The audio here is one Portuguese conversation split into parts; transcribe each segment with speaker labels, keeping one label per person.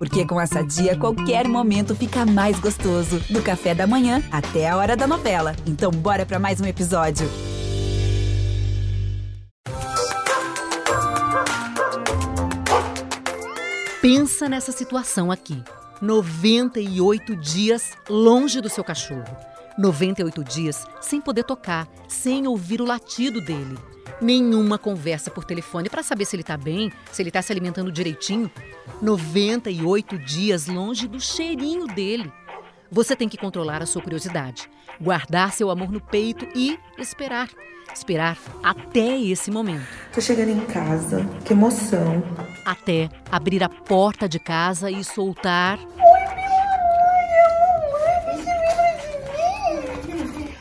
Speaker 1: Porque com essa dia, qualquer momento fica mais gostoso. Do café da manhã até a hora da novela. Então, bora para mais um episódio.
Speaker 2: Pensa nessa situação aqui. 98 dias longe do seu cachorro. 98 dias sem poder tocar, sem ouvir o latido dele. Nenhuma conversa por telefone para saber se ele está bem, se ele está se alimentando direitinho. 98 dias longe do cheirinho dele. Você tem que controlar a sua curiosidade, guardar seu amor no peito e esperar. Esperar até esse momento.
Speaker 3: Tô chegando em casa, que emoção.
Speaker 2: Até abrir a porta de casa e soltar.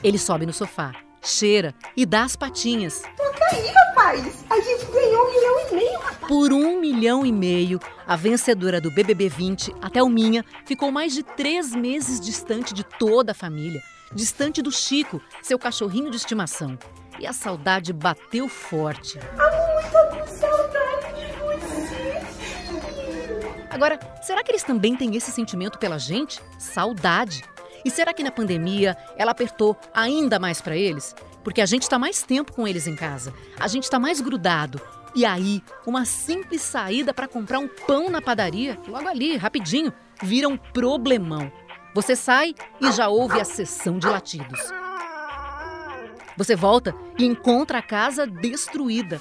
Speaker 2: Ele sobe no sofá, cheira e dá as patinhas.
Speaker 4: Toca aí, rapaz! A gente ganhou um milhão e meio, rapaz!
Speaker 2: Por um milhão e meio, a vencedora do BBB 20, a Thelminha, ficou mais de três meses distante de toda a família, distante do Chico, seu cachorrinho de estimação. E a saudade bateu forte.
Speaker 4: Amor, tô com saudade de você!
Speaker 2: Agora, será que eles também têm esse sentimento pela gente? Saudade. E será que na pandemia ela apertou ainda mais para eles? Porque a gente está mais tempo com eles em casa, a gente está mais grudado. E aí, uma simples saída para comprar um pão na padaria, logo ali, rapidinho, vira um problemão. Você sai e já ouve a sessão de latidos. Você volta e encontra a casa destruída.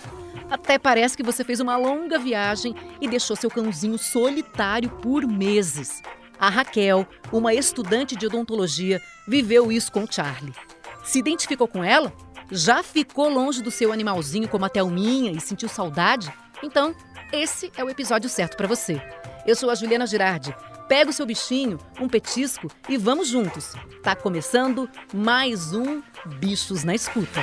Speaker 2: Até parece que você fez uma longa viagem e deixou seu cãozinho solitário por meses. A Raquel, uma estudante de odontologia, viveu isso com Charlie. Se identificou com ela? Já ficou longe do seu animalzinho como a Thelminha e sentiu saudade? Então, esse é o episódio certo para você. Eu sou a Juliana Girardi. Pega o seu bichinho, um petisco e vamos juntos. Tá começando mais um Bichos na Escuta.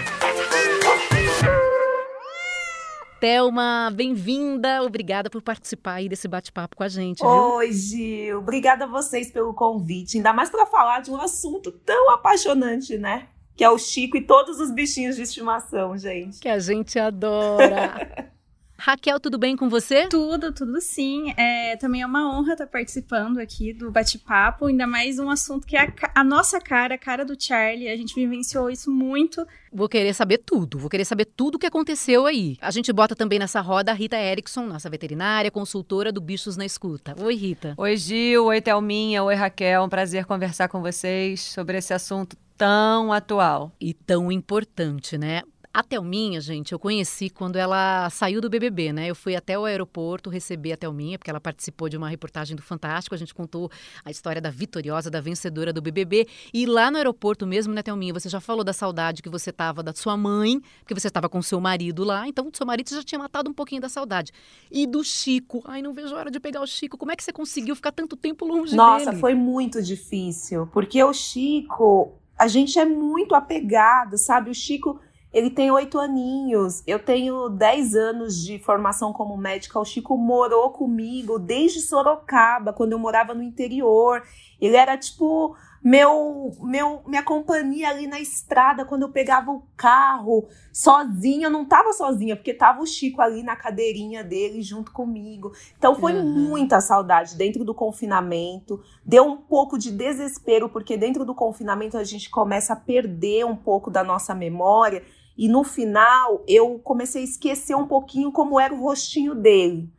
Speaker 2: Thelma, bem-vinda. Obrigada por participar aí desse bate-papo com a gente, viu?
Speaker 3: Oi, Gil. Obrigada a vocês pelo convite. Ainda mais para falar de um assunto tão apaixonante, né? Que é o Chico e todos os bichinhos de estimação, gente.
Speaker 2: Que a gente adora. Raquel, tudo bem com você?
Speaker 5: Tudo, tudo sim. É, também é uma honra estar participando aqui do bate-papo, ainda mais um assunto que é a, a, nossa cara, a cara do Charlie. A gente vivenciou isso muito.
Speaker 2: Vou querer saber tudo, vou querer saber tudo o que aconteceu aí. A gente bota também nessa roda a Rita Erickson, nossa veterinária, consultora do Bichos na Escuta. Oi, Rita.
Speaker 6: Oi, Gil. Oi, Thelminha. Oi, Raquel. Um prazer conversar com vocês sobre esse assunto tão atual.
Speaker 2: E tão importante, né? A Thelminha, gente, eu conheci quando ela saiu do BBB, né? Eu fui até o aeroporto receber a Thelminha, porque ela participou de uma reportagem do Fantástico. A gente contou a história da vitoriosa, da vencedora do BBB. E lá no aeroporto mesmo, né, Thelminha? Você já falou da saudade que você tava da sua mãe, porque você estava com seu marido lá. Então, seu marido já tinha matado um pouquinho da saudade. E do Chico. Ai, não vejo a hora de pegar o Chico. Como é que você conseguiu ficar tanto tempo longe
Speaker 3: Nossa,
Speaker 2: dele?
Speaker 3: Nossa, foi muito difícil. Porque o Chico, a gente é muito apegado, sabe? O Chico ele tem oito aninhos, eu tenho dez anos de formação como médica. O Chico morou comigo desde Sorocaba, quando eu morava no interior. Ele era tipo meu, meu, minha companhia ali na estrada quando eu pegava o carro sozinha. Eu não tava sozinha, porque tava o Chico ali na cadeirinha dele junto comigo. Então foi uhum. muita saudade dentro do confinamento. Deu um pouco de desespero, porque dentro do confinamento a gente começa a perder um pouco da nossa memória. E no final eu comecei a esquecer um pouquinho como era o rostinho dele.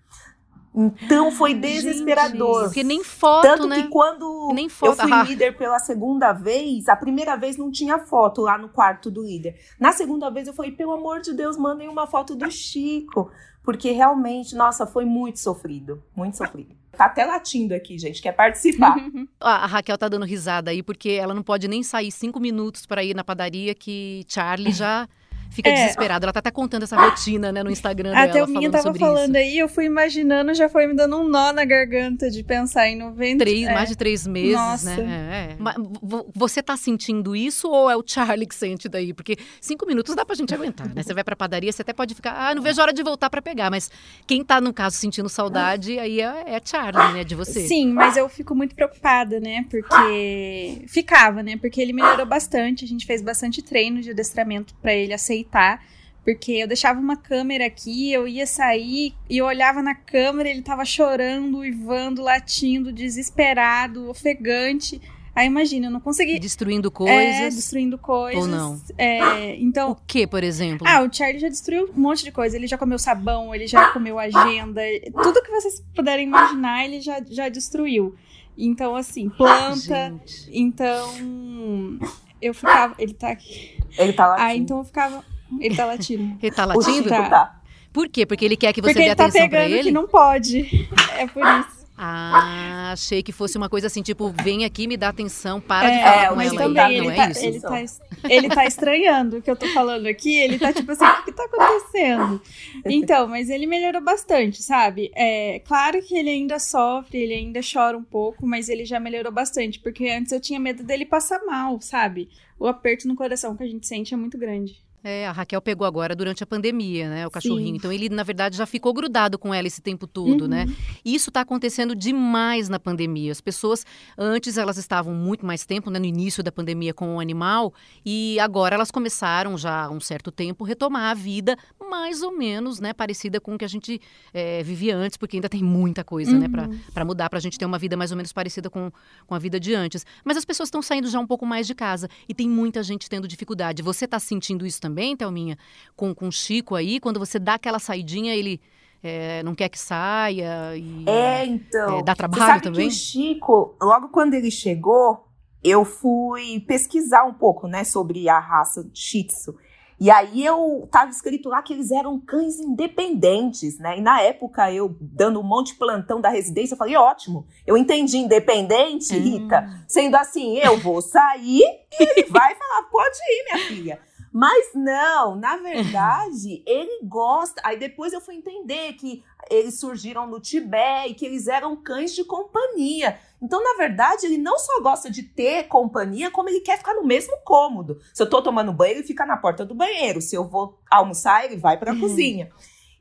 Speaker 3: Então foi desesperador.
Speaker 2: Gente, porque nem foto,
Speaker 3: Tanto
Speaker 2: né?
Speaker 3: que quando
Speaker 2: nem foto,
Speaker 3: eu fui
Speaker 2: ah.
Speaker 3: líder pela segunda vez, a primeira vez não tinha foto lá no quarto do líder. Na segunda vez eu falei, pelo amor de Deus, mandem uma foto do Chico. Porque realmente, nossa, foi muito sofrido. Muito sofrido. Tá até latindo aqui, gente, quer participar.
Speaker 2: a Raquel tá dando risada aí, porque ela não pode nem sair cinco minutos para ir na padaria que Charlie já fica
Speaker 5: É.
Speaker 2: desesperada. Ela tá até contando essa rotina, né, no Instagram
Speaker 5: A
Speaker 2: dela,
Speaker 5: Thelminha
Speaker 2: falando
Speaker 5: tava falando
Speaker 2: isso.
Speaker 5: aí, eu fui imaginando, já foi me dando um nó na garganta de pensar em 90.
Speaker 2: Três,
Speaker 5: é.
Speaker 2: mais de três meses,
Speaker 5: Nossa.
Speaker 2: né? É, é. Você tá sentindo isso ou é o Charlie que sente daí? Porque cinco minutos dá pra gente aguentar, né? Você vai pra padaria, você até pode ficar, ah, não vejo a hora de voltar pra pegar. Mas quem tá, no caso, sentindo saudade, aí é, é Charlie, né, de você.
Speaker 5: Sim, mas eu fico muito preocupada, né? Porque ficava, né? Porque ele melhorou bastante, a gente fez bastante treino de adestramento pra ele aceitar. Porque eu deixava uma câmera aqui, eu ia sair e eu olhava na câmera, ele tava chorando, uivando, latindo, desesperado, ofegante. Aí imagina, eu não consegui.
Speaker 2: Destruindo coisas.
Speaker 5: É, destruindo coisas.
Speaker 2: Ou não?
Speaker 5: É, então.
Speaker 2: O que, por exemplo?
Speaker 5: Ah, o Charlie já destruiu um monte de coisa. Ele já comeu sabão, ele já comeu agenda. Tudo que vocês puderem imaginar, ele já, já destruiu. Então, assim, planta.
Speaker 2: Gente.
Speaker 5: Então. Eu ficava. Ele tá aqui.
Speaker 3: Ele tá lá.
Speaker 5: Ah, então eu ficava. Ele tá latindo.
Speaker 2: Ele tá
Speaker 3: o
Speaker 2: latindo?
Speaker 3: Chico
Speaker 5: Tá.
Speaker 3: tá.
Speaker 2: Por quê? Porque ele quer que você
Speaker 5: Porque
Speaker 2: dê
Speaker 5: ele tá
Speaker 2: atenção pra
Speaker 5: pegando
Speaker 2: ele?
Speaker 5: que não pode. É por isso.
Speaker 2: Ah, achei que fosse uma coisa assim, tipo, vem aqui me dá atenção, para de
Speaker 5: É,
Speaker 2: falar
Speaker 3: é,
Speaker 2: com
Speaker 5: mas
Speaker 2: ela.
Speaker 5: também ele
Speaker 2: não
Speaker 5: tá,
Speaker 2: é isso?
Speaker 5: ele, tá, ele tá estranhando o que eu tô falando aqui. Ele tá tipo assim, o que, que tá acontecendo? Então, mas ele melhorou bastante, sabe? É claro que ele ainda sofre, ele ainda chora um pouco, mas ele já melhorou bastante. Porque antes eu tinha medo dele passar mal, sabe? O aperto no coração que a gente sente é muito grande.
Speaker 2: É, a Raquel pegou agora durante a pandemia, né? O cachorrinho.
Speaker 5: Sim.
Speaker 2: Então ele, na verdade, já ficou grudado com ela esse tempo todo,
Speaker 5: Uhum.
Speaker 2: né? E isso tá acontecendo demais na pandemia. As pessoas, antes elas estavam muito mais tempo, né, no início da pandemia com o animal, e agora elas começaram já há um certo tempo retomar a vida mais ou menos, né, parecida com o que a gente eh, vivia antes, porque ainda tem muita coisa, né,
Speaker 5: Uhum.
Speaker 2: para mudar, pra gente ter uma vida mais ou menos parecida com, com a vida de antes. Mas as pessoas estão saindo já um pouco mais de casa e tem muita gente tendo dificuldade. Você tá sentindo isso também, Thelminha? Com, com o Chico aí, quando você dá aquela saidinha, ele eh, não quer que saia e...
Speaker 3: É, então.
Speaker 2: É, dá trabalho também?
Speaker 3: o Chico, logo quando ele chegou, eu fui pesquisar um pouco, né, sobre a raça Shih Tzu. E aí eu tava escrito lá que eles eram cães independentes, né? E na época eu dando um monte de plantão da residência, eu falei, ótimo, eu entendi independente,
Speaker 2: Hum.
Speaker 3: Rita. Sendo assim, eu vou sair e ele vai falar, pode ir, minha filha. Mas não, na verdade, ele gosta. Aí depois eu fui entender que eles surgiram no Tibete e que eles eram cães de companhia. Então, na verdade, ele não só gosta de ter companhia, como ele quer ficar no mesmo cômodo. Se eu tô tomando banho, ele fica na porta do banheiro. Se eu vou almoçar, ele vai pra cozinha.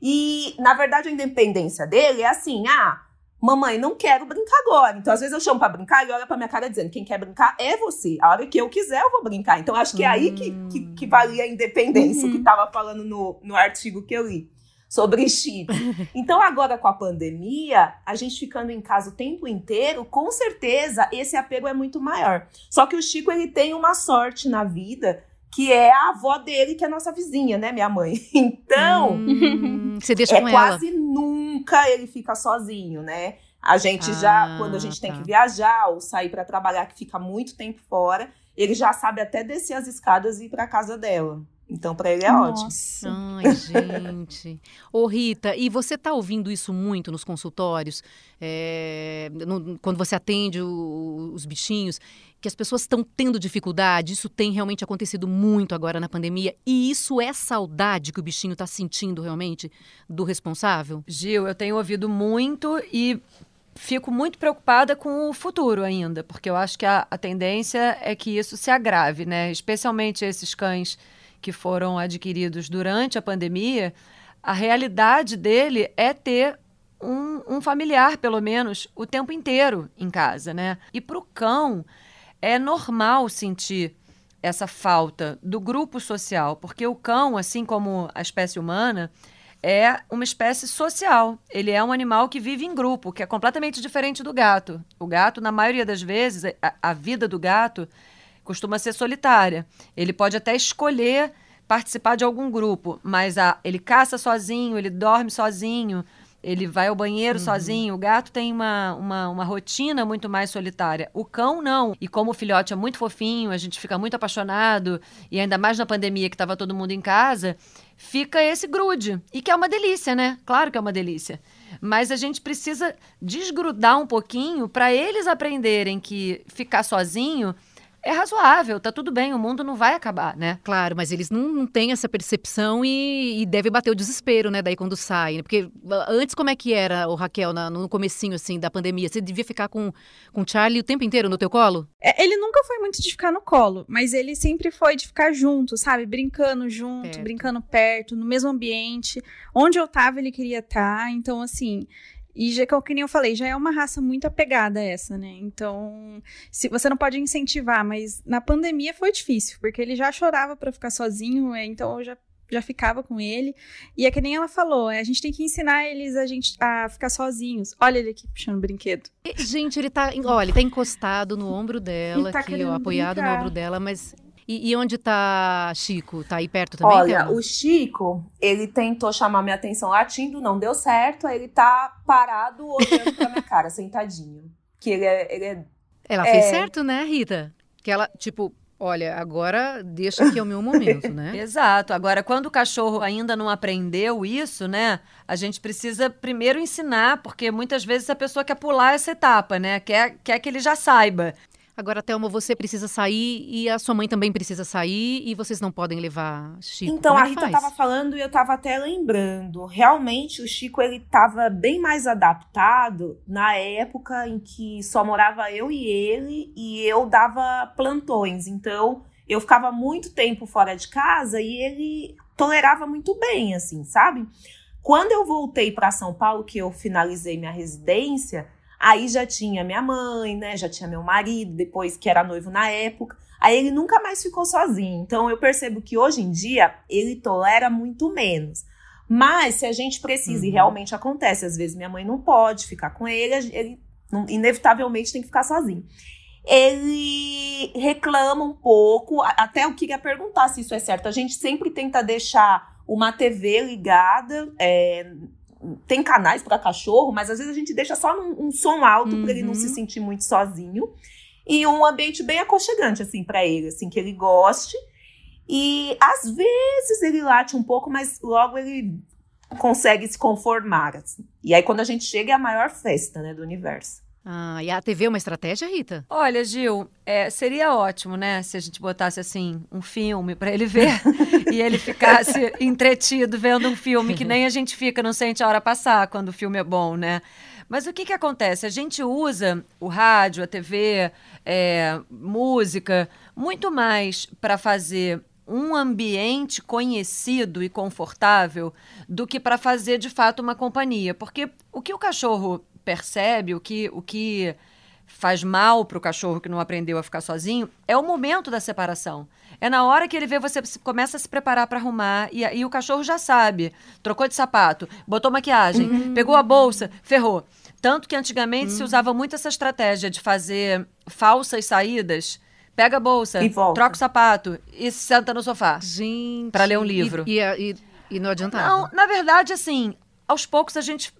Speaker 3: E, na verdade, a independência dele é assim: ah, mamãe, não quero brincar agora. Então, às vezes eu chamo pra brincar, ele olha pra minha cara dizendo: quem quer brincar é você. A hora que eu quiser, eu vou brincar. Então, acho que é aí que, que, que valia a independência
Speaker 5: Uhum.
Speaker 3: que tava falando no, no artigo que eu li sobre Chico. Então, agora com a pandemia, a gente ficando em casa o tempo inteiro, com certeza esse apego é muito maior. Só que o Chico, ele tem uma sorte na vida, que é a avó dele, que é a nossa vizinha, né, minha mãe? Então,
Speaker 2: Hum, você deixa
Speaker 3: é
Speaker 2: com ela.
Speaker 3: quase nunca ele fica sozinho, né? A gente já,
Speaker 2: Ah,
Speaker 3: quando a gente tem
Speaker 2: tá.
Speaker 3: que viajar ou sair pra trabalhar, que fica muito tempo fora, ele já sabe até descer as escadas e ir pra casa dela. Então, pra ele é ótimo.
Speaker 5: Nossa.
Speaker 2: Ai, gente. Ô, Rita, e você tá ouvindo isso muito nos consultórios? É, no- quando você atende o- os bichinhos, que as pessoas estão tendo dificuldade, isso tem realmente acontecido muito agora na pandemia, e isso é saudade que o bichinho tá sentindo realmente do responsável?
Speaker 6: Gil, eu tenho ouvido muito e fico muito preocupada com o futuro ainda, porque eu acho que a, a tendência é que isso se agrave, né? Especialmente esses cães que foram adquiridos durante a pandemia, a realidade dele é ter um, um familiar, pelo menos, o tempo inteiro em casa, né? E para o cão, é normal sentir essa falta do grupo social, porque o cão, assim como a espécie humana, é uma espécie social. Ele é um animal que vive em grupo, que é completamente diferente do gato. O gato, na maioria das vezes, a, a vida do gato costuma ser solitária. Ele pode até escolher participar de algum grupo, mas a, ele caça sozinho, ele dorme sozinho, ele vai ao banheiro sozinho. O gato tem uma, uma, uma rotina muito mais solitária. O cão, não. E como o filhote é muito fofinho, a gente fica muito apaixonado, e ainda mais na pandemia que estava todo mundo em casa, fica esse grude. E que é uma delícia, né? Claro que é uma delícia. Mas a gente precisa desgrudar um pouquinho para eles aprenderem que ficar sozinho é razoável, tá tudo bem, o mundo não vai acabar, né?
Speaker 2: Claro, mas eles não, não têm essa percepção e, e deve bater o desespero, né, daí quando saem. Porque ah, antes como é que era, o Raquel, na- no comecinho, assim, da pandemia? Você devia ficar com, com o Charlie o tempo inteiro no teu colo?
Speaker 5: É, Ele nunca foi muito de ficar no colo, mas ele sempre foi de ficar junto, sabe? Brincando junto,
Speaker 2: Perto.
Speaker 5: brincando perto, no mesmo ambiente. Onde eu tava, ele queria estar. Então, assim. E já que nem eu falei, já é uma raça muito apegada essa, né? Então, se você não pode incentivar, mas na pandemia foi difícil, porque ele já chorava pra ficar sozinho, é, então eu já já ficava com ele. E é que nem ela falou, é, a gente tem que ensinar eles a, gente, a ficar sozinhos. Olha ele aqui puxando o brinquedo.
Speaker 2: E, gente, ele tá, olha, ele tá encostado no ombro dela,
Speaker 5: tá
Speaker 2: aqui, ó, apoiado
Speaker 5: brincar.
Speaker 2: no ombro dela, mas e, e, onde tá Chico? Tá aí perto também?
Speaker 3: Olha, o Chico, ele tentou chamar minha atenção latindo, não deu certo. Aí ele tá parado olhando pra minha cara, sentadinho. Que ele é. Ele é
Speaker 2: Ela
Speaker 3: é...
Speaker 2: fez certo, né, Rita? Que ela, tipo, olha, agora deixa que é o meu momento, né?
Speaker 6: Exato. Agora, quando o cachorro ainda não aprendeu isso, né? A gente precisa primeiro ensinar, porque muitas vezes a pessoa quer pular essa etapa, né? Quer, quer que ele já saiba.
Speaker 2: Agora, Thelma, você precisa sair e a sua mãe também precisa sair e vocês não podem levar Chico.
Speaker 3: Então, a
Speaker 2: é que
Speaker 3: Rita
Speaker 2: faz?
Speaker 3: tava falando e eu tava até lembrando. Realmente, o Chico, ele tava bem mais adaptado na época em que só morava eu e ele e eu dava plantões. Então, eu ficava muito tempo fora de casa e ele tolerava muito bem, assim, sabe? Quando eu voltei para São Paulo, que eu finalizei minha residência, Aí já tinha minha mãe, né? Já tinha meu marido, depois que era noivo na época. Aí ele nunca mais ficou sozinho. Então eu percebo que hoje em dia ele tolera muito menos. Mas se a gente precisa, uhum. e realmente acontece, às vezes minha mãe não pode ficar com ele, ele inevitavelmente tem que ficar sozinho. Ele reclama um pouco, até eu queria perguntar se isso é certo. A gente sempre tenta deixar uma TV ligada, é, tem canais para cachorro, mas às vezes a gente deixa só um, um som alto uhum. para ele não se sentir muito sozinho e um ambiente bem aconchegante assim para ele, assim que ele goste. E às vezes ele late um pouco, mas logo ele consegue se conformar. Assim. E aí quando a gente chega é a maior festa, né, do universo.
Speaker 2: Ah, e a TV é uma estratégia, Rita?
Speaker 6: Olha, Gil, é, seria ótimo, né, se a gente botasse assim um filme para ele ver e ele ficasse entretido vendo um filme que nem a gente fica, não sente a hora passar quando o filme é bom, né? Mas o que, que acontece? A gente usa o rádio, a TV, é, música, muito mais para fazer um ambiente conhecido e confortável do que para fazer de fato uma companhia. Porque o que o cachorro percebe, o que, o que faz mal para o cachorro que não aprendeu a ficar sozinho, é o momento da separação. É na hora que ele vê você começa a se preparar para arrumar e, e o cachorro já sabe. Trocou de sapato, botou maquiagem, uhum. pegou a bolsa, ferrou. Tanto que antigamente uhum. se usava muito essa estratégia de fazer falsas saídas. Pega a bolsa, troca o sapato e senta no sofá.
Speaker 2: Gente.
Speaker 6: Para ler um livro.
Speaker 2: E, e, e, e não adiantava.
Speaker 6: Não, na verdade, assim, aos poucos a gente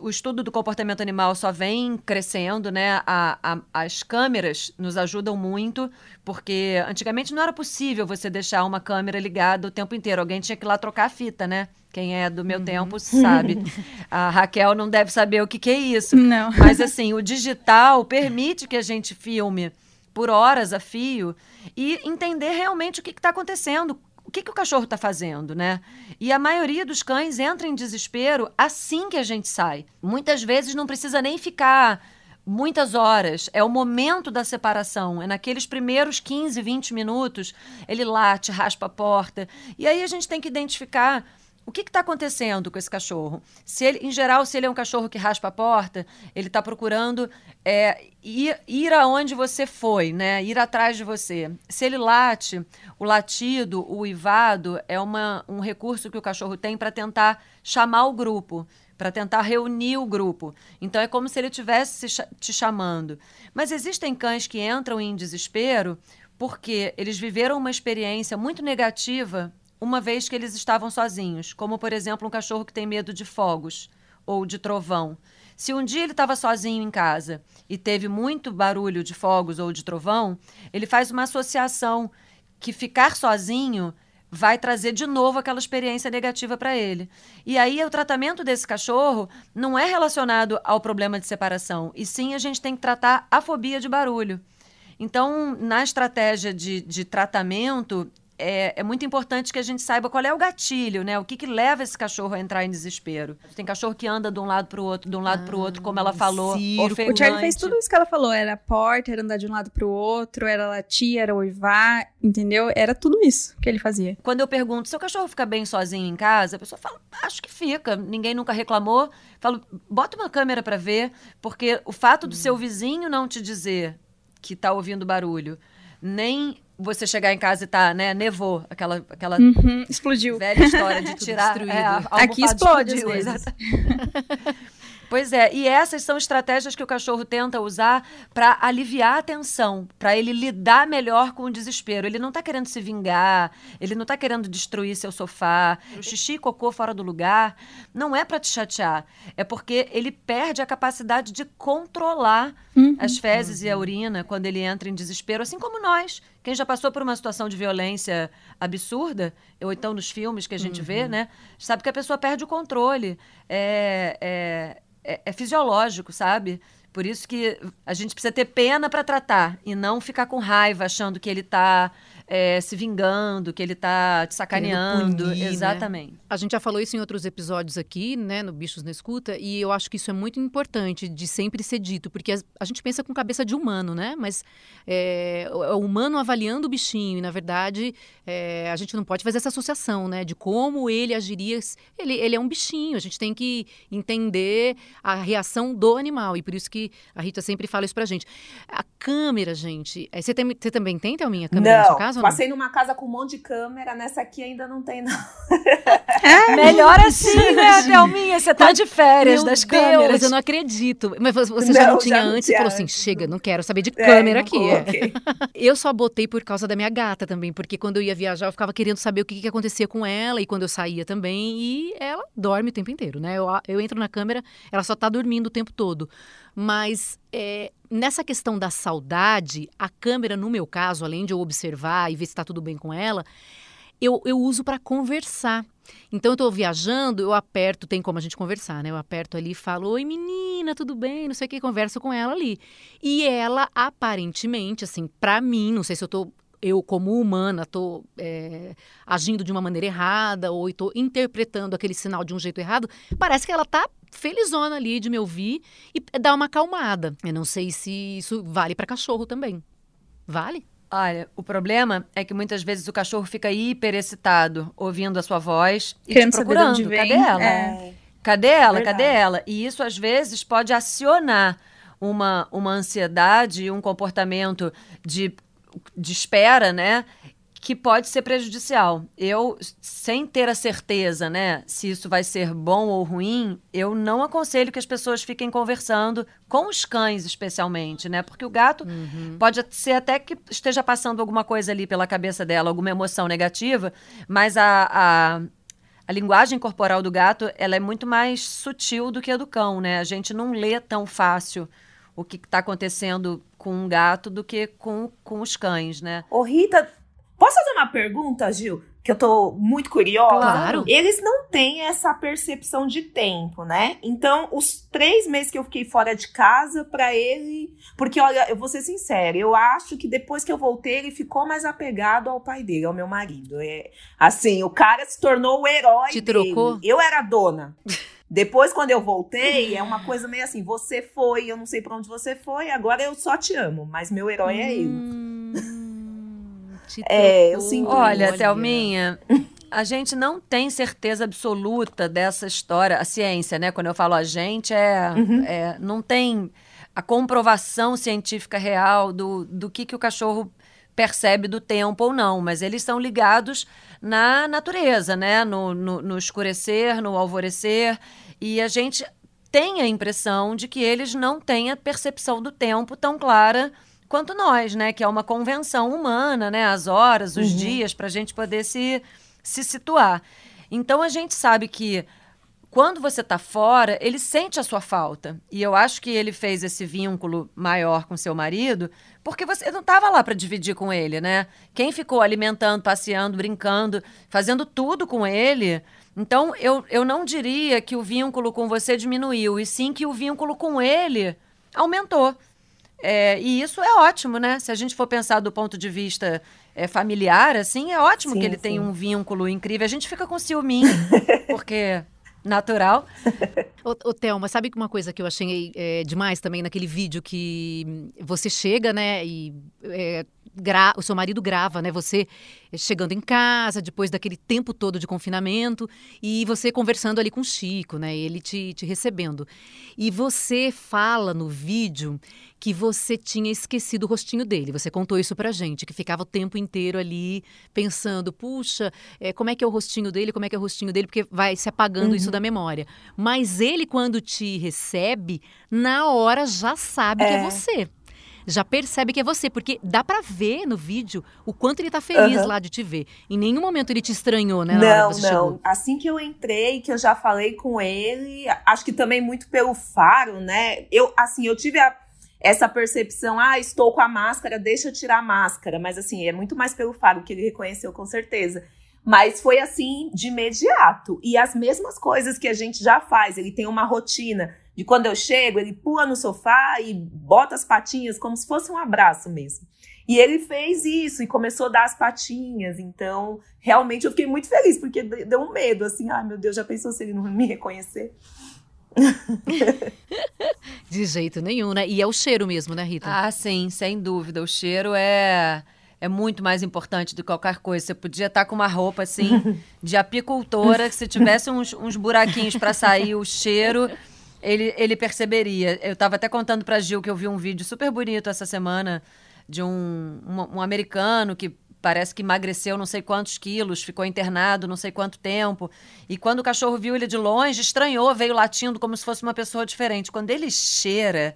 Speaker 6: o estudo do comportamento animal só vem crescendo, né? A, a, as câmeras nos ajudam muito, porque antigamente não era possível você deixar uma câmera ligada o tempo inteiro. Alguém tinha que ir lá trocar a fita, né? Quem é do meu uhum. tempo sabe. A Raquel não deve saber o que, que é isso.
Speaker 5: Não.
Speaker 6: Mas assim, o digital permite que a gente filme por horas a fio e entender realmente o que está acontecendo, que, que o cachorro está fazendo, né? E a maioria dos cães entra em desespero assim que a gente sai. Muitas vezes não precisa nem ficar muitas horas. É o momento da separação. É naqueles primeiros 15, 20 minutos, ele late, raspa a porta. E aí a gente tem que identificar o que está acontecendo com esse cachorro? Se ele, em geral, se ele é um cachorro que raspa a porta, ele está procurando é, ir, ir aonde você foi, né? Ir atrás de você. Se ele late, o latido, o uivado é uma, um recurso que o cachorro tem para tentar chamar o grupo, para tentar reunir o grupo. Então é como se ele estivesse te chamando. Mas existem cães que entram em desespero porque eles viveram uma experiência muito negativa uma vez que eles estavam sozinhos, como por exemplo um cachorro que tem medo de fogos ou de trovão. Se um dia ele estava sozinho em casa e teve muito barulho de fogos ou de trovão, ele faz uma associação que ficar sozinho vai trazer de novo aquela experiência negativa para ele. E aí o tratamento desse cachorro não é relacionado ao problema de separação, e sim a gente tem que tratar a fobia de barulho. Então, na estratégia de, de tratamento, é, é, muito importante que a gente saiba qual é o gatilho, né? O que, que leva esse cachorro a entrar em desespero. Tem cachorro que anda de um lado para o outro, de um lado ah, para o outro, como ela falou.
Speaker 5: O Charlie fez tudo isso que ela falou. Era porta, era andar de um lado para o outro, era latir, era oivar, entendeu? Era tudo isso que ele fazia.
Speaker 6: Quando eu pergunto, seu cachorro fica bem sozinho em casa? A pessoa fala, acho que fica. Ninguém nunca reclamou. Falo, bota uma câmera para ver, porque o fato do hum. seu vizinho não te dizer que está ouvindo barulho nem você chegar em casa e tá, né, nevou, aquela, aquela
Speaker 5: Uhum, explodiu.
Speaker 6: velha história de tirar é,
Speaker 5: Aqui explode
Speaker 6: explodiu. Pois é, e essas são estratégias que o cachorro tenta usar para aliviar a tensão, para ele lidar melhor com o desespero. Ele não está querendo se vingar, ele não está querendo destruir seu sofá. O xixi e cocô fora do lugar não é para te chatear, é porque ele perde a capacidade de controlar as fezes e a urina quando ele entra em desespero, assim como nós. Quem já passou por uma situação de violência absurda, ou então nos filmes que a gente vê, né, sabe que a pessoa perde o controle. É, é, é, é fisiológico, sabe? Por isso que a gente precisa ter pena para tratar e não ficar com raiva achando que ele está se vingando, que ele está te sacaneando.
Speaker 2: punir, né?
Speaker 6: Exatamente.
Speaker 2: A gente já falou isso em outros episódios aqui, né, no Bichos na Escuta, e eu acho que isso é muito importante de sempre ser dito, porque as- a, gente pensa com cabeça de humano, né? Mas é, o o humano avaliando o bichinho, e na verdade é, a gente não pode fazer essa associação, né, de como ele agiria. Ele, ele é um bichinho, a gente tem que entender a reação do animal, e por isso que a Rita sempre fala isso pra gente. A câmera, gente, é, você, tem, você também tem, Thelminha, câmera na sua
Speaker 3: Não,
Speaker 2: casa? ou não?
Speaker 3: Passei numa casa com um monte de câmera, nessa aqui ainda não tem, não.
Speaker 6: Melhor assim, né, Thelminha? Você tá de férias
Speaker 2: Meu
Speaker 6: das
Speaker 2: Deus,
Speaker 6: câmeras.
Speaker 2: eu não acredito. Mas você você já
Speaker 3: Não,
Speaker 2: não tinha
Speaker 3: já não
Speaker 2: antes e falou assim: chega, não quero saber de
Speaker 3: É,
Speaker 2: câmera
Speaker 3: não
Speaker 2: aqui. é.
Speaker 3: coloquei.
Speaker 2: Eu só botei por causa da minha gata também, porque quando eu ia viajar eu ficava querendo saber o que, que acontecia com ela e quando eu saía também. E ela dorme o tempo inteiro, né? Eu, eu entro na câmera, ela só tá dormindo o tempo todo. Mas é, nessa questão da saudade, a câmera, no meu caso, além de eu observar e ver se tá tudo bem com ela, eu, eu uso para conversar. Então eu tô viajando, eu aperto, tem como a gente conversar, né? Eu aperto ali e falo: Oi, menina, tudo bem? Não sei o que, converso com ela ali. E ela, aparentemente, assim, pra mim, não sei se eu tô. Eu, como humana, tô é, agindo de uma maneira errada ou estou interpretando aquele sinal de um jeito errado, parece que ela tá felizona ali de me ouvir e dá uma acalmada. Eu não sei se isso vale para cachorro também. Vale?
Speaker 6: Olha, o problema é que muitas vezes o cachorro fica hiperexcitado ouvindo a sua voz e
Speaker 5: Querendo
Speaker 6: te
Speaker 5: saber de
Speaker 6: procurando.
Speaker 5: onde vem.
Speaker 6: Cadê ela?
Speaker 5: É.
Speaker 6: Cadê ela?
Speaker 3: Verdade.
Speaker 6: Cadê ela? E isso, às vezes, pode acionar uma, uma ansiedade, um comportamento de, de espera, né? Que pode ser prejudicial. Eu, sem ter a certeza, né, se isso vai ser bom ou ruim, eu não aconselho que as pessoas fiquem conversando com os cães, especialmente, né? Porque o gato pode ser até que esteja passando alguma coisa ali pela cabeça dela, alguma emoção negativa, mas a- a, a linguagem corporal do gato, ela é muito mais sutil do que a do cão, né? A gente não lê tão fácil o que está acontecendo com um gato do que com, com os cães, né?
Speaker 3: Ô, Rita, posso fazer uma pergunta, Gil? Que eu tô muito curiosa.
Speaker 2: Claro.
Speaker 3: Eles não têm essa percepção de tempo, né? Então, os três meses que eu fiquei fora de casa, pra ele. Porque, olha, eu vou ser sincera, eu acho que depois que eu voltei, ele ficou mais apegado ao pai dele, ao meu marido. É, assim, o cara se tornou o herói.
Speaker 2: Te
Speaker 3: dele.
Speaker 2: trocou?
Speaker 3: Eu era a dona. Depois, quando eu voltei, é uma coisa meio assim: você foi, eu não sei pra onde você foi, agora eu só te amo, mas meu herói é ele.
Speaker 2: Hum,
Speaker 3: É, eu sinto
Speaker 6: Olha, Thelminha, a gente não tem certeza absoluta dessa história. A ciência, né? Quando eu falo a gente, é, é- não tem a comprovação científica real do, do que, que o cachorro percebe do tempo ou não, mas eles são ligados na natureza, né? No, no, no escurecer, no alvorecer, e a gente tem a impressão de que eles não têm a percepção do tempo tão clara quanto nós, né? Que é uma convenção humana, né? As horas, os dias, para a gente poder se, se situar. Então a gente sabe que quando você está fora, ele sente a sua falta. E eu acho que ele fez esse vínculo maior com seu marido porque você não estava lá para dividir com ele, né? Quem ficou alimentando, passeando, brincando, fazendo tudo com ele. Então, eu, eu não diria que o vínculo com você diminuiu, e sim que o vínculo com ele aumentou. É, e isso é ótimo, né? Se a gente for pensar do ponto de vista é, familiar, assim, é ótimo
Speaker 3: Sim,
Speaker 6: que ele
Speaker 3: sim.
Speaker 6: um vínculo incrível. A gente fica com ciúminho, porque natural.
Speaker 2: Ô, ô Thelma, sabe que uma coisa que eu achei é, demais também naquele vídeo que você chega, né, e é, gra o seu marido grava, né? Você chegando em casa, depois daquele tempo todo de confinamento, e você conversando ali com o Chico, né? Ele te, te recebendo. E você fala no vídeo que você tinha esquecido o rostinho dele. Você contou isso pra gente, que ficava o tempo inteiro ali pensando, puxa, é, como é que é o rostinho dele, como é que é o rostinho dele, porque vai se apagando uhum. isso da memória. Mas ele, quando te recebe, na hora já sabe é. que é você já percebe que é você, porque dá para ver no vídeo o quanto ele tá feliz uhum. lá de te ver. Em nenhum momento ele te estranhou, né?
Speaker 3: Não, não. Chegou. Assim que eu entrei, que eu já falei com ele, acho que também muito pelo faro, né? Eu, assim, eu tive a, essa percepção, ah, estou com a máscara, deixa eu tirar a máscara. Mas assim, é muito mais pelo faro que ele reconheceu com certeza. Mas foi assim de imediato. E as mesmas coisas que a gente já faz. Ele tem uma rotina de quando eu chego, ele pula no sofá e bota as patinhas como se fosse um abraço mesmo. E ele fez isso e começou a dar as patinhas. Então, realmente eu fiquei muito feliz, porque deu um medo, assim, ai ah, meu Deus, já pensou se ele não me reconhecer?
Speaker 2: De jeito nenhum, né? E é o cheiro mesmo, né, Rita?
Speaker 6: Ah, sim, sem dúvida. O cheiro é é muito mais importante do que qualquer coisa. Você podia estar com uma roupa assim de apicultora, que se tivesse uns, uns buraquinhos para sair o cheiro, ele, ele perceberia. Eu estava até contando para Gil que eu vi um vídeo super bonito essa semana de um, um, um americano que parece que emagreceu não sei quantos quilos, ficou internado não sei quanto tempo. E quando o cachorro viu ele de longe, estranhou, veio latindo como se fosse uma pessoa diferente. Quando ele cheira,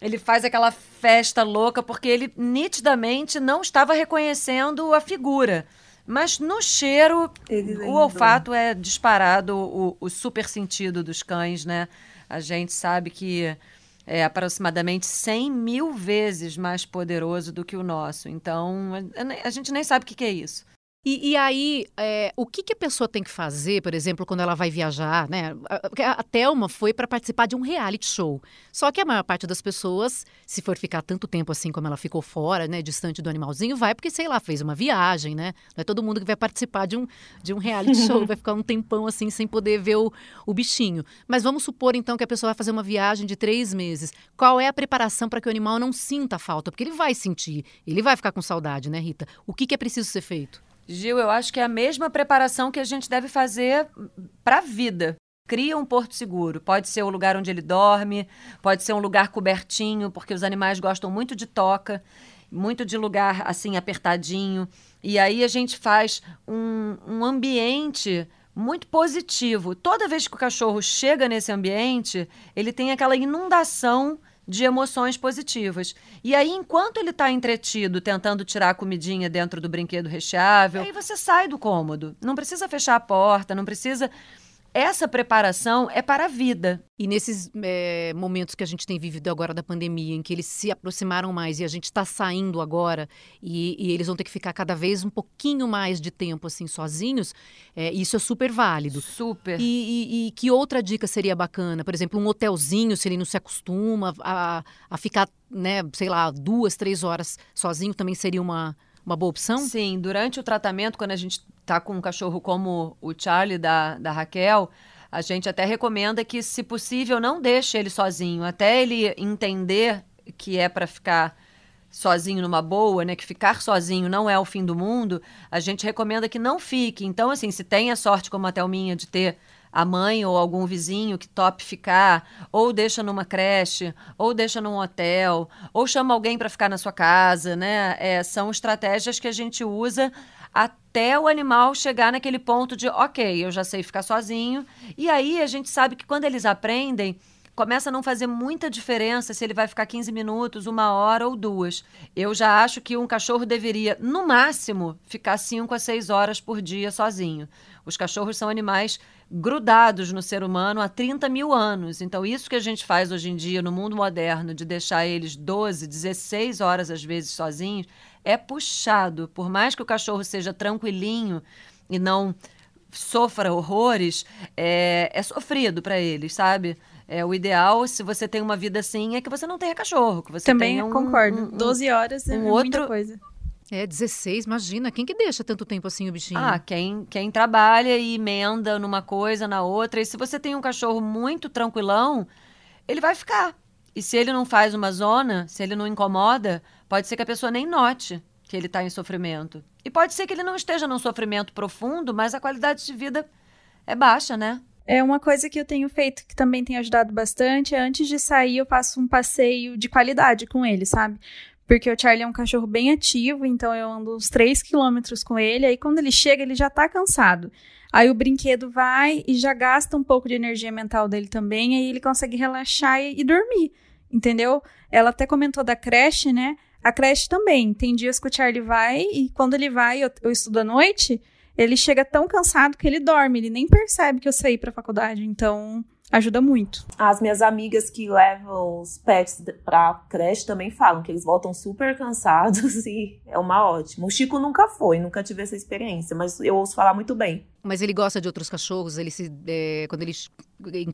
Speaker 6: ele faz aquela festa louca porque ele nitidamente não estava reconhecendo a figura. Mas no cheiro, o olfato é disparado, o, o super sentido dos cães, né? A gente sabe que é aproximadamente 100 mil vezes mais poderoso do que o nosso. Então, a, gente nem sabe o que, que é isso.
Speaker 2: E, e aí, é, o que, que, a pessoa tem que fazer, por exemplo, quando ela vai viajar, né? A, a Thelma foi para participar de um reality show. Só que a maior parte das pessoas, se for ficar tanto tempo assim como ela ficou fora, né, distante do animalzinho, vai porque, sei lá, fez uma viagem, né? Não é todo mundo que vai participar de um, de um reality show, vai ficar um tempão assim sem poder ver o, o bichinho. Mas vamos supor, então, que a pessoa vai fazer uma viagem de três meses. Qual é a preparação para que o animal não sinta falta? Porque ele vai sentir, ele vai ficar com saudade, né, Rita? O que, que é preciso ser feito?
Speaker 6: Gil, eu acho que é a mesma preparação que a gente deve fazer para a vida. Cria um porto seguro. Pode ser o lugar onde ele dorme, pode ser um lugar cobertinho, porque os animais gostam muito de toca, muito de lugar assim apertadinho. E aí a gente faz um, um ambiente muito positivo. Toda vez que o cachorro chega nesse ambiente, ele tem aquela inundação de emoções positivas. E aí, enquanto ele está entretido tentando tirar a comidinha dentro do brinquedo recheável, aí você sai do cômodo. Não precisa fechar a porta, não precisa essa preparação é para a vida.
Speaker 2: E nesses é, momentos que a gente tem vivido agora da pandemia, em que eles se aproximaram mais e a gente está saindo agora e, e, eles vão ter que ficar cada vez um pouquinho mais de tempo assim sozinhos, é, isso é super válido.
Speaker 6: Super.
Speaker 2: E, e, e, que outra dica seria bacana? Por exemplo, um hotelzinho, se ele não se acostuma a, a ficar, né, sei lá, duas, três horas sozinho, também seria uma uma boa opção?
Speaker 6: Sim, durante o tratamento, quando a gente está com um cachorro como o Charlie da, da Raquel, a gente até recomenda que, se possível, não deixe ele sozinho, até ele entender que é para ficar sozinho numa boa, né, que ficar sozinho não é o fim do mundo, a gente recomenda que não fique. Então, assim, se tem a sorte como a Thelminha de ter a mãe ou algum vizinho que tope ficar, ou deixa numa creche, ou deixa num hotel, ou chama alguém para ficar na sua casa, né? É, são estratégias que a gente usa até o animal chegar naquele ponto de, ok, eu já sei ficar sozinho. E aí a gente sabe que quando eles aprendem, começa a não fazer muita diferença se ele vai ficar 15 minutos, uma hora ou duas. Eu já acho que um cachorro deveria, no máximo, ficar 5 a 6 horas por dia sozinho. Os cachorros são animais grudados no ser humano há 30 mil anos. Então, isso que a gente faz hoje em dia no mundo moderno, de deixar eles 12, 16 horas às vezes sozinhos, é puxado. Por mais que o cachorro seja tranquilinho e não sofra horrores, é, é sofrido para eles, sabe? É, o ideal, se você tem uma vida assim, é que você não tenha cachorro. Que você
Speaker 5: Também
Speaker 6: tenha um,
Speaker 5: concordo. Um, um, 12 horas é um muita outro, coisa.
Speaker 2: É, 16, imagina. Quem que deixa tanto tempo assim o bichinho?
Speaker 6: Ah, quem, quem trabalha e emenda numa coisa, na outra. E se você tem um cachorro muito tranquilão, ele vai ficar. E se ele não faz uma zona, se ele não incomoda, pode ser que a pessoa nem note. que ele está em sofrimento. E pode ser que ele não esteja num sofrimento profundo, mas a qualidade de vida é baixa, né?
Speaker 5: É uma coisa que eu tenho feito que também tem ajudado bastante. Antes de sair, eu faço um passeio de qualidade com ele, sabe? Porque o Charlie é um cachorro bem ativo, então eu ando uns 3 quilômetros com ele. Aí quando ele chega, ele já tá cansado. Aí o brinquedo vai e já gasta um pouco de energia mental dele também. Aí ele consegue relaxar e, e dormir, entendeu? Ela até comentou da creche, né? A creche também. Tem dias que o Charlie vai e quando ele vai, eu, eu estudo à noite, ele chega tão cansado que ele dorme. Ele nem percebe que eu saí pra faculdade. Então, ajuda muito.
Speaker 3: As minhas amigas que levam os pets pra creche também falam que eles voltam super cansados e é uma ótima. O Chico nunca foi, nunca tive essa experiência, mas eu ouço falar muito bem.
Speaker 2: Mas ele gosta de outros cachorros? Ele se, é, quando ele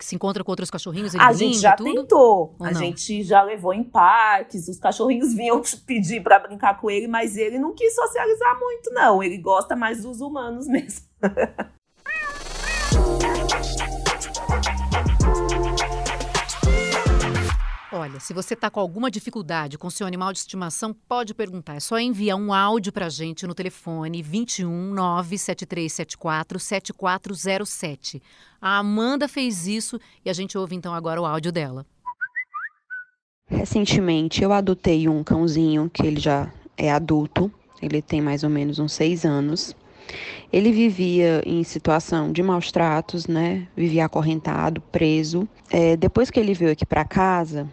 Speaker 2: se encontra com outros cachorrinhos, ele
Speaker 3: A gente já tentou,
Speaker 2: Ou
Speaker 3: a
Speaker 2: não?
Speaker 3: gente já levou em parques, os cachorrinhos vinham pedir pra brincar com ele, mas ele não quis socializar muito, não. Ele gosta mais dos humanos mesmo.
Speaker 2: Olha, se você está com alguma dificuldade com seu animal de estimação, pode perguntar. É só enviar um áudio para a gente no telefone 21 97374 7407. A Amanda fez isso e a gente ouve então agora o áudio dela.
Speaker 7: Recentemente eu adotei um cãozinho que ele já é adulto, ele tem mais ou menos uns seis anos. Ele vivia em situação de maus tratos, né? Vivia acorrentado, preso. É, depois que ele veio aqui para casa,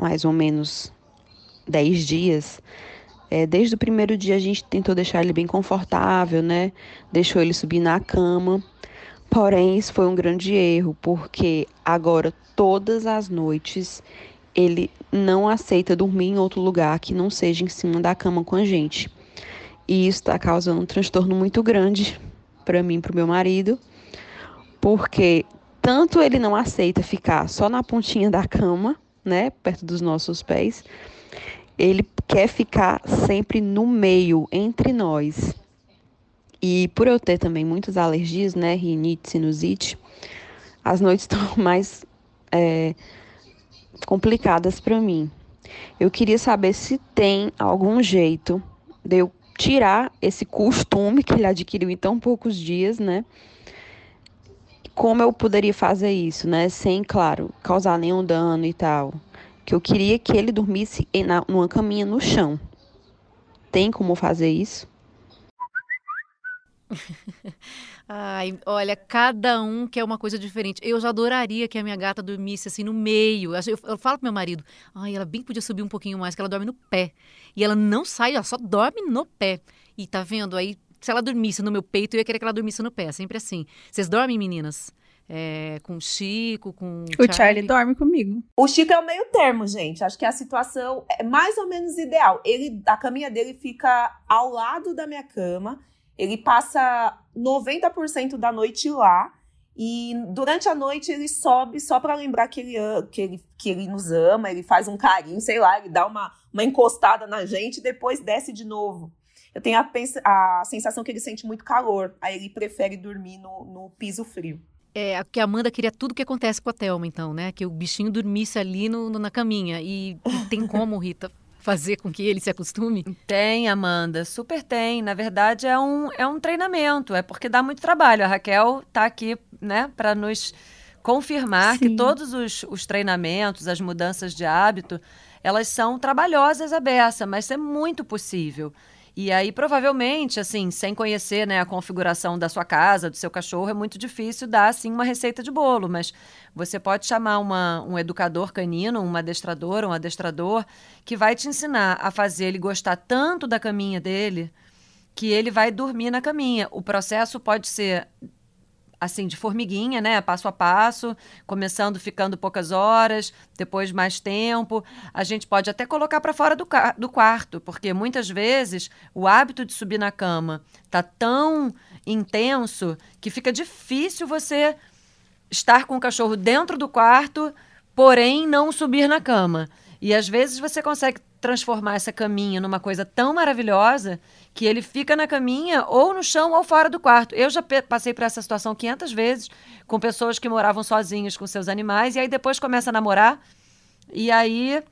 Speaker 7: mais ou menos dez dias, é, desde o primeiro dia a gente tentou deixar ele bem confortável, né? Deixou ele subir na cama. Porém, isso foi um grande erro, porque agora todas as noites ele não aceita dormir em outro lugar que não seja em cima da cama com a gente. E isso está causando um transtorno muito grande para mim e para o meu marido, porque tanto ele não aceita ficar só na pontinha da cama, né, perto dos nossos pés, ele quer ficar sempre no meio, entre nós. E por eu ter também muitas alergias, né, rinite, sinusite, as noites estão mais é, complicadas para mim. Eu queria saber se tem algum jeito de eu tirar esse costume que ele adquiriu em tão poucos dias, né? Como eu poderia fazer isso, né? Sem, claro, causar nenhum dano e tal. Que eu queria que ele dormisse em- na, numa caminha no chão. Tem como fazer isso?
Speaker 2: Ai, olha, cada um quer uma coisa diferente. Eu já adoraria que a minha gata dormisse assim no meio. Eu, eu- falo pro meu marido, ai, ela bem podia subir um pouquinho mais, que ela dorme no pé. E ela não sai, ela só dorme no pé. E tá vendo aí, se ela dormisse no meu peito, eu ia querer que ela dormisse no pé, é sempre assim. Vocês dormem, meninas? É, com o Chico, com
Speaker 5: O Charlie dorme comigo.
Speaker 3: O Chico é o meio termo, gente. Acho que a situação é mais ou menos ideal. Ele, a caminha dele fica ao lado da minha cama. Ele passa 90% da noite lá. E durante a noite ele sobe só para lembrar que ele, que, ele, que ele nos ama. Ele faz um carinho, sei lá, ele dá uma, uma encostada na gente e depois desce de novo. Eu tenho a, a sensação que ele sente muito calor. Aí ele prefere dormir no, no piso frio.
Speaker 2: É, que a Amanda queria tudo que acontece com a Thelma, então, né? Que o bichinho dormisse ali no, no- na caminha. E, tem como, Rita, fazer com que ele se acostume?
Speaker 6: Tem, Amanda, super tem. Na verdade, é um, é um treinamento, é porque dá muito trabalho. A Raquel tá aqui, né, para nos confirmar que
Speaker 5: Sim.
Speaker 6: todos os, os treinamentos, as mudanças de hábito, elas são trabalhosas a beça, mas é muito possível. E aí, provavelmente, assim, sem conhecer né, a configuração da sua casa, do seu cachorro, é muito difícil dar, assim, uma receita de bolo. Mas você pode chamar uma, um educador canino, uma adestradora, um adestrador, que vai te ensinar a fazer ele gostar tanto da caminha dele, que ele vai dormir na caminha. O processo pode ser assim, de formiguinha, né? Passo a passo, começando ficando poucas horas, depois mais tempo. A gente pode até colocar para fora do, do quarto, porque muitas vezes o hábito de subir na cama tá tão intenso que fica difícil você estar com o cachorro dentro do quarto, porém não subir na cama. E às vezes você consegue transformar essa caminha numa coisa tão maravilhosa que ele fica na caminha ou no chão ou fora do quarto. Eu já passei por essa situação 500 vezes com pessoas que moravam sozinhas com seus animais e aí depois começa a namorar e aí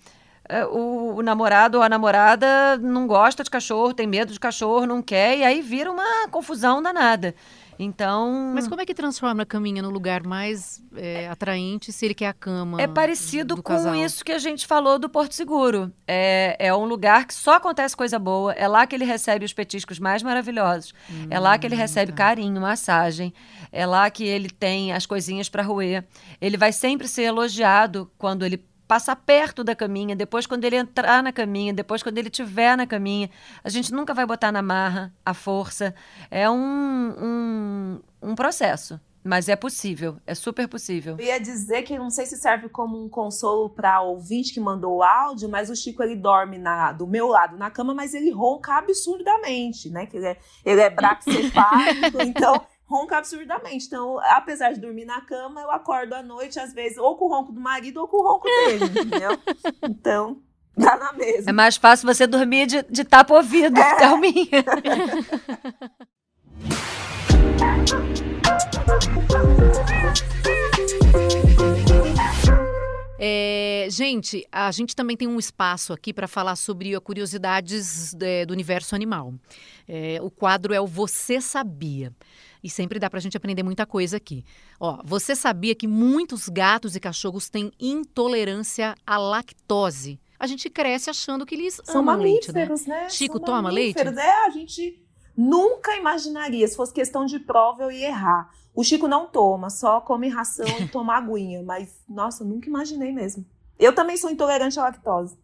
Speaker 6: é, o, o, namorado ou a namorada não gosta de cachorro, tem medo de cachorro, não quer, e aí vira uma confusão danada. Então.
Speaker 2: Mas como é que transforma a caminha no lugar mais é, atraente se ele quer a cama?
Speaker 6: É parecido com
Speaker 2: casal?
Speaker 6: isso que a gente falou do Porto Seguro. É, é um lugar que só acontece coisa boa. É lá que ele recebe os petiscos mais maravilhosos. Hum, é lá que ele hum, recebe tá. carinho, massagem. É lá que ele tem as coisinhas para roer. Ele vai sempre ser elogiado quando ele passar perto da caminha, depois quando ele entrar na caminha, depois quando ele estiver na caminha. A gente nunca vai botar na marra a força. É um, um, um processo. Mas é possível, é super possível.
Speaker 3: Eu ia dizer que não sei se serve como um consolo para ouvinte que mandou o áudio, mas o Chico ele dorme na, do meu lado na cama, mas ele ronca absurdamente, né? Que ele é, ele é braxcefálico, então ronca absurdamente. Então, apesar de dormir na cama, eu acordo à noite, às vezes, ou com o ronco do marido ou com o ronco dele, entendeu? Então, dá na mesma.
Speaker 6: É mais fácil você dormir de, de tapa ouvido, é. Thelminha.
Speaker 2: É, gente, a gente também tem um espaço aqui para falar sobre curiosidades é, do universo animal. É, o quadro é o Você Sabia. E sempre dá para a gente aprender muita coisa aqui. Ó, você sabia que muitos gatos e cachorros têm intolerância à lactose? A gente cresce achando que eles
Speaker 3: São
Speaker 2: amam leite,
Speaker 3: né? né?
Speaker 2: Chico
Speaker 3: São
Speaker 2: toma leite?
Speaker 3: É, a gente nunca imaginaria. Se fosse questão de prova, eu ia errar. O Chico não toma, só come ração e toma aguinha. Mas, nossa, nunca imaginei mesmo. Eu também sou intolerante à lactose.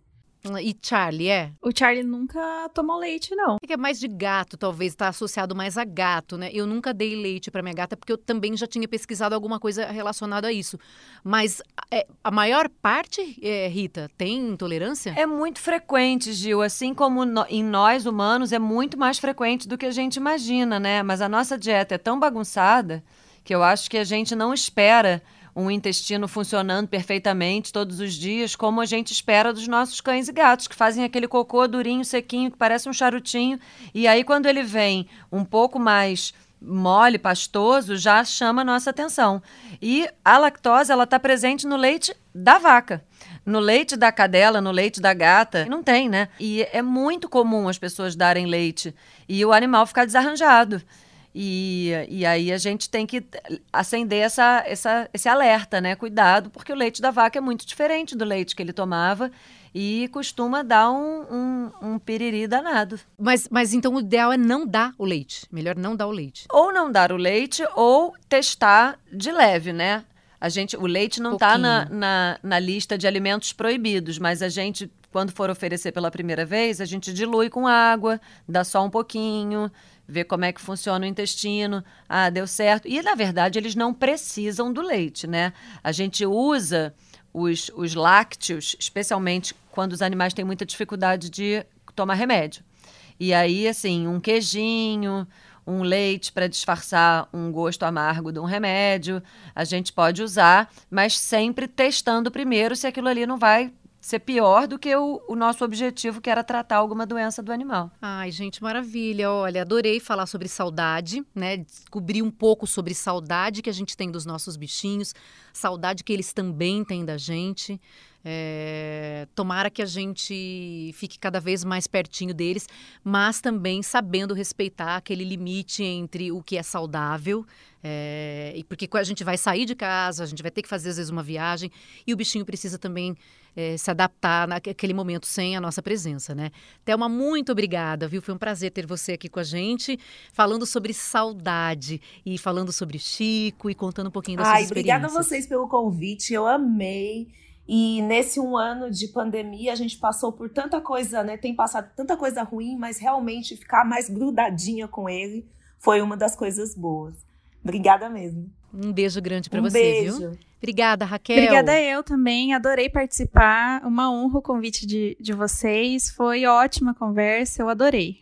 Speaker 2: E Charlie, é?
Speaker 5: O Charlie nunca tomou leite, não.
Speaker 2: É que é mais de gato, talvez, está associado mais a gato, né? Eu nunca dei leite para minha gata, porque eu também já tinha pesquisado alguma coisa relacionada a isso. Mas é, a maior parte, é, Rita, tem intolerância?
Speaker 6: É muito frequente, Gil. Assim como no, em nós, humanos, é muito mais frequente do que a gente imagina, né? Mas a nossa dieta é tão bagunçada que eu acho que a gente não espera um intestino funcionando perfeitamente todos os dias, como a gente espera dos nossos cães e gatos, que fazem aquele cocô durinho, sequinho, que parece um charutinho. E aí, quando ele vem um pouco mais mole, pastoso, já chama a nossa atenção. E a lactose, ela está presente no leite da vaca. No leite da cadela, no leite da gata, não tem, né? E é muito comum as pessoas darem leite e o animal ficar desarranjado. E, e aí a gente tem que acender essa, essa, esse alerta, né? Cuidado, porque o leite da vaca é muito diferente do leite que ele tomava e costuma dar um, um, um piriri danado.
Speaker 2: Mas, mas então o ideal é não dar o leite. Melhor não dar o leite.
Speaker 6: Ou não dar o leite ou testar de leve, né? A gente, o leite não está na, na, na lista de alimentos proibidos, mas a gente quando for oferecer pela primeira vez, a gente dilui com água, dá só um pouquinho, ver como é que funciona o intestino. Ah, deu certo. E, na verdade, eles não precisam do leite, né? A gente usa os, os lácteos, especialmente quando os animais têm muita dificuldade de tomar remédio. E aí, assim, um queijinho, um leite para disfarçar um gosto amargo de um remédio, a gente pode usar, mas sempre testando primeiro se aquilo ali não vai ser pior do que o, o, nosso objetivo, que era tratar alguma doença do animal.
Speaker 2: Ai, gente, maravilha. Olha, adorei falar sobre saudade, né? Descobrir um pouco sobre saudade que a gente tem dos nossos bichinhos, saudade que eles também têm da gente. É, tomara que a gente fique cada vez mais pertinho deles, mas também sabendo respeitar aquele limite entre o que é saudável, é, e porque a gente vai sair de casa, a gente vai ter que fazer às vezes uma viagem, e o bichinho precisa também é, se adaptar naquele momento sem a nossa presença, né? Thelma, muito obrigada, viu? Foi um prazer ter você aqui com a gente, falando sobre saudade e falando sobre Chico e contando um pouquinho das
Speaker 3: Ai,
Speaker 2: suas experiências.
Speaker 3: Obrigada a vocês pelo convite, eu amei. E nesse um ano de pandemia, a gente passou por tanta coisa, né? Tem passado tanta coisa ruim, mas realmente ficar mais grudadinha com ele foi uma das coisas boas. Obrigada mesmo.
Speaker 2: Um beijo grande para
Speaker 3: um
Speaker 2: você,
Speaker 3: beijo.
Speaker 2: viu? Obrigada, Raquel.
Speaker 5: Obrigada eu também, adorei participar. Uma honra o convite de, de vocês. Foi ótima conversa, eu adorei.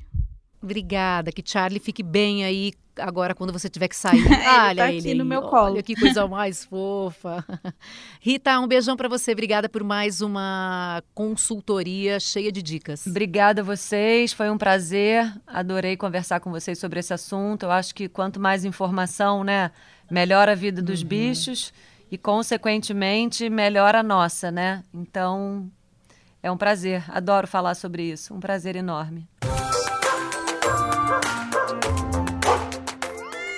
Speaker 2: Obrigada, que Charlie fique bem aí agora quando você tiver que sair.
Speaker 5: Olha ele, tá aqui no meu colo.
Speaker 2: Olha que coisa mais fofa. Rita, um beijão para você. Obrigada por mais uma consultoria cheia de dicas.
Speaker 6: Obrigada a vocês, foi um prazer. Adorei conversar com vocês sobre esse assunto. Eu acho que quanto mais informação, né, melhora a vida dos uhum. bichos e consequentemente melhora a nossa, né? Então, É um prazer, adoro falar sobre isso, um prazer enorme.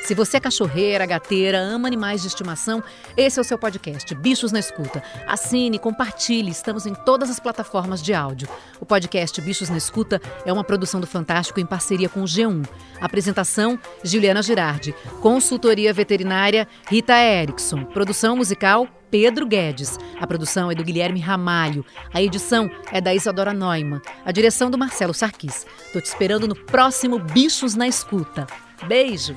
Speaker 2: Se você é cachorreira, gateira, ama animais de estimação, esse é o seu podcast, Bichos na Escuta. Assine, compartilhe, estamos em todas as plataformas de áudio. O podcast Bichos na Escuta é uma produção do Fantástico em parceria com o G1. Apresentação, Juliana Girardi. Consultoria veterinária, Rita Erickson. Produção musical, Pedro Guedes. A produção é do Guilherme Ramalho. A edição é da Isadora Neumann. A direção do Marcelo Sarquis. Tô te esperando no próximo Bichos na Escuta. Beijo!